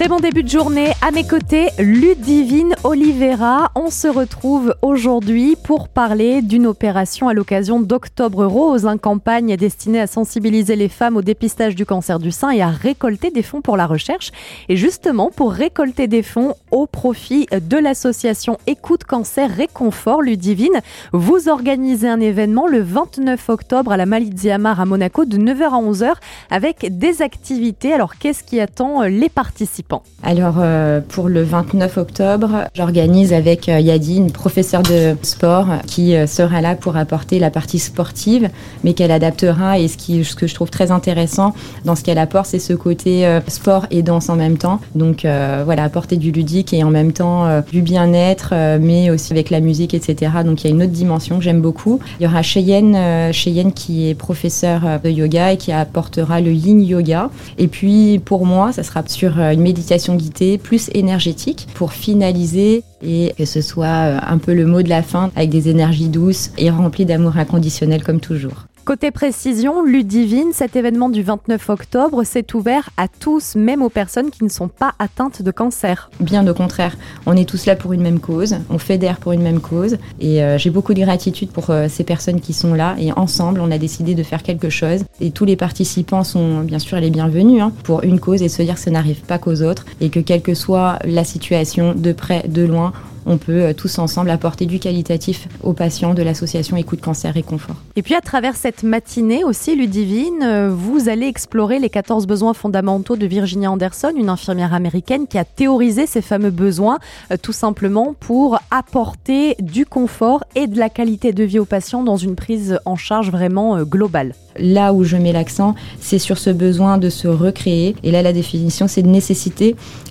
Très bon début de journée. À mes côtés, Ludivine Oliveira. On se retrouve aujourd'hui pour parler d'une opération à l'occasion d'Octobre Rose, une campagne destinée à sensibiliser les femmes au dépistage du cancer du sein et à récolter des fonds pour la recherche. Et justement, pour récolter des fonds au profit de l'association Écoute Cancer Réconfort, Ludivine, vous organisez un événement le 29 octobre à la Maliziamar à Monaco de 9h à 11h avec des activités. Alors, qu'est-ce qui attend les participants? Alors, euh, pour le 29 octobre, j'organise avec euh, Yadi, une professeure de sport, qui euh, sera là pour apporter la partie sportive, mais qu'elle adaptera. Et ce, que je trouve très intéressant dans ce qu'elle apporte, c'est ce côté sport et danse en même temps. Donc, voilà, apporter du ludique et en même temps du bien-être, mais aussi avec la musique, etc. Donc, il y a une autre dimension que j'aime beaucoup. Il y aura Cheyenne, Cheyenne qui est professeur de yoga et qui apportera le yin yoga. Et puis, pour moi, ça sera sur une méditation guidée plus énergétique pour finaliser et que ce soit euh, un peu le mot de la fin avec des énergies douces et remplies d'amour inconditionnel comme toujours. Côté précision, Ludivine, cet événement du 29 octobre s'est ouvert à tous, même aux personnes qui ne sont pas atteintes de cancer. Bien au contraire, on est tous là pour une même cause, on fédère pour une même cause et euh, j'ai beaucoup de gratitude pour euh, ces personnes qui sont là et ensemble on a décidé de faire quelque chose et tous les participants sont bien sûr les bienvenus hein, pour une cause et se dire que ça n'arrive pas qu'aux autres et que quelle que soit la situation, de près, de loin, on peut euh, tous ensemble apporter du qualitatif aux patients de l'association Écoute Cancer et Confort. Et puis à travers cette matinée aussi, Ludivine, euh, vous allez explorer les 14 besoins fondamentaux de Virginia Anderson, une infirmière américaine qui a théorisé ces fameux besoins euh, tout simplement pour apporter du confort et de la qualité de vie aux patients dans une prise en charge vraiment globale. Là où je mets l'accent, c'est sur ce besoin de se recréer. Et là, la définition, c'est.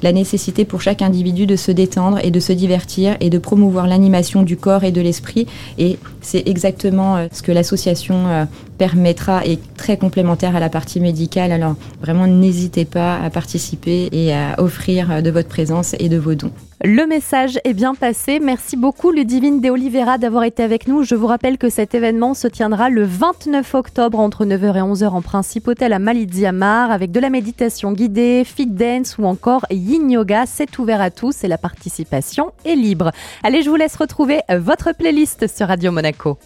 La nécessité pour chaque individu de se détendre et de se divertir et de promouvoir l'animation du corps et de l'esprit. Et c'est exactement euh, ce que l'association euh, permettra et très complémentaire à la partie médicale. Alors vraiment, n'hésitez pas à participer et à offrir euh, de votre présence et de vos dons. Le message est bien passé. Merci beaucoup Ludivine De Oliveira d'avoir été avec nous. Je vous rappelle que cet événement se tiendra le 29 octobre entre 9h et 11h en principauté à Maliziamar avec de la méditation guidée, fit dance ou encore yin yoga. C'est ouvert à tous et la participation est libre. Allez, je vous laisse retrouver votre playlist sur Radio Monaco.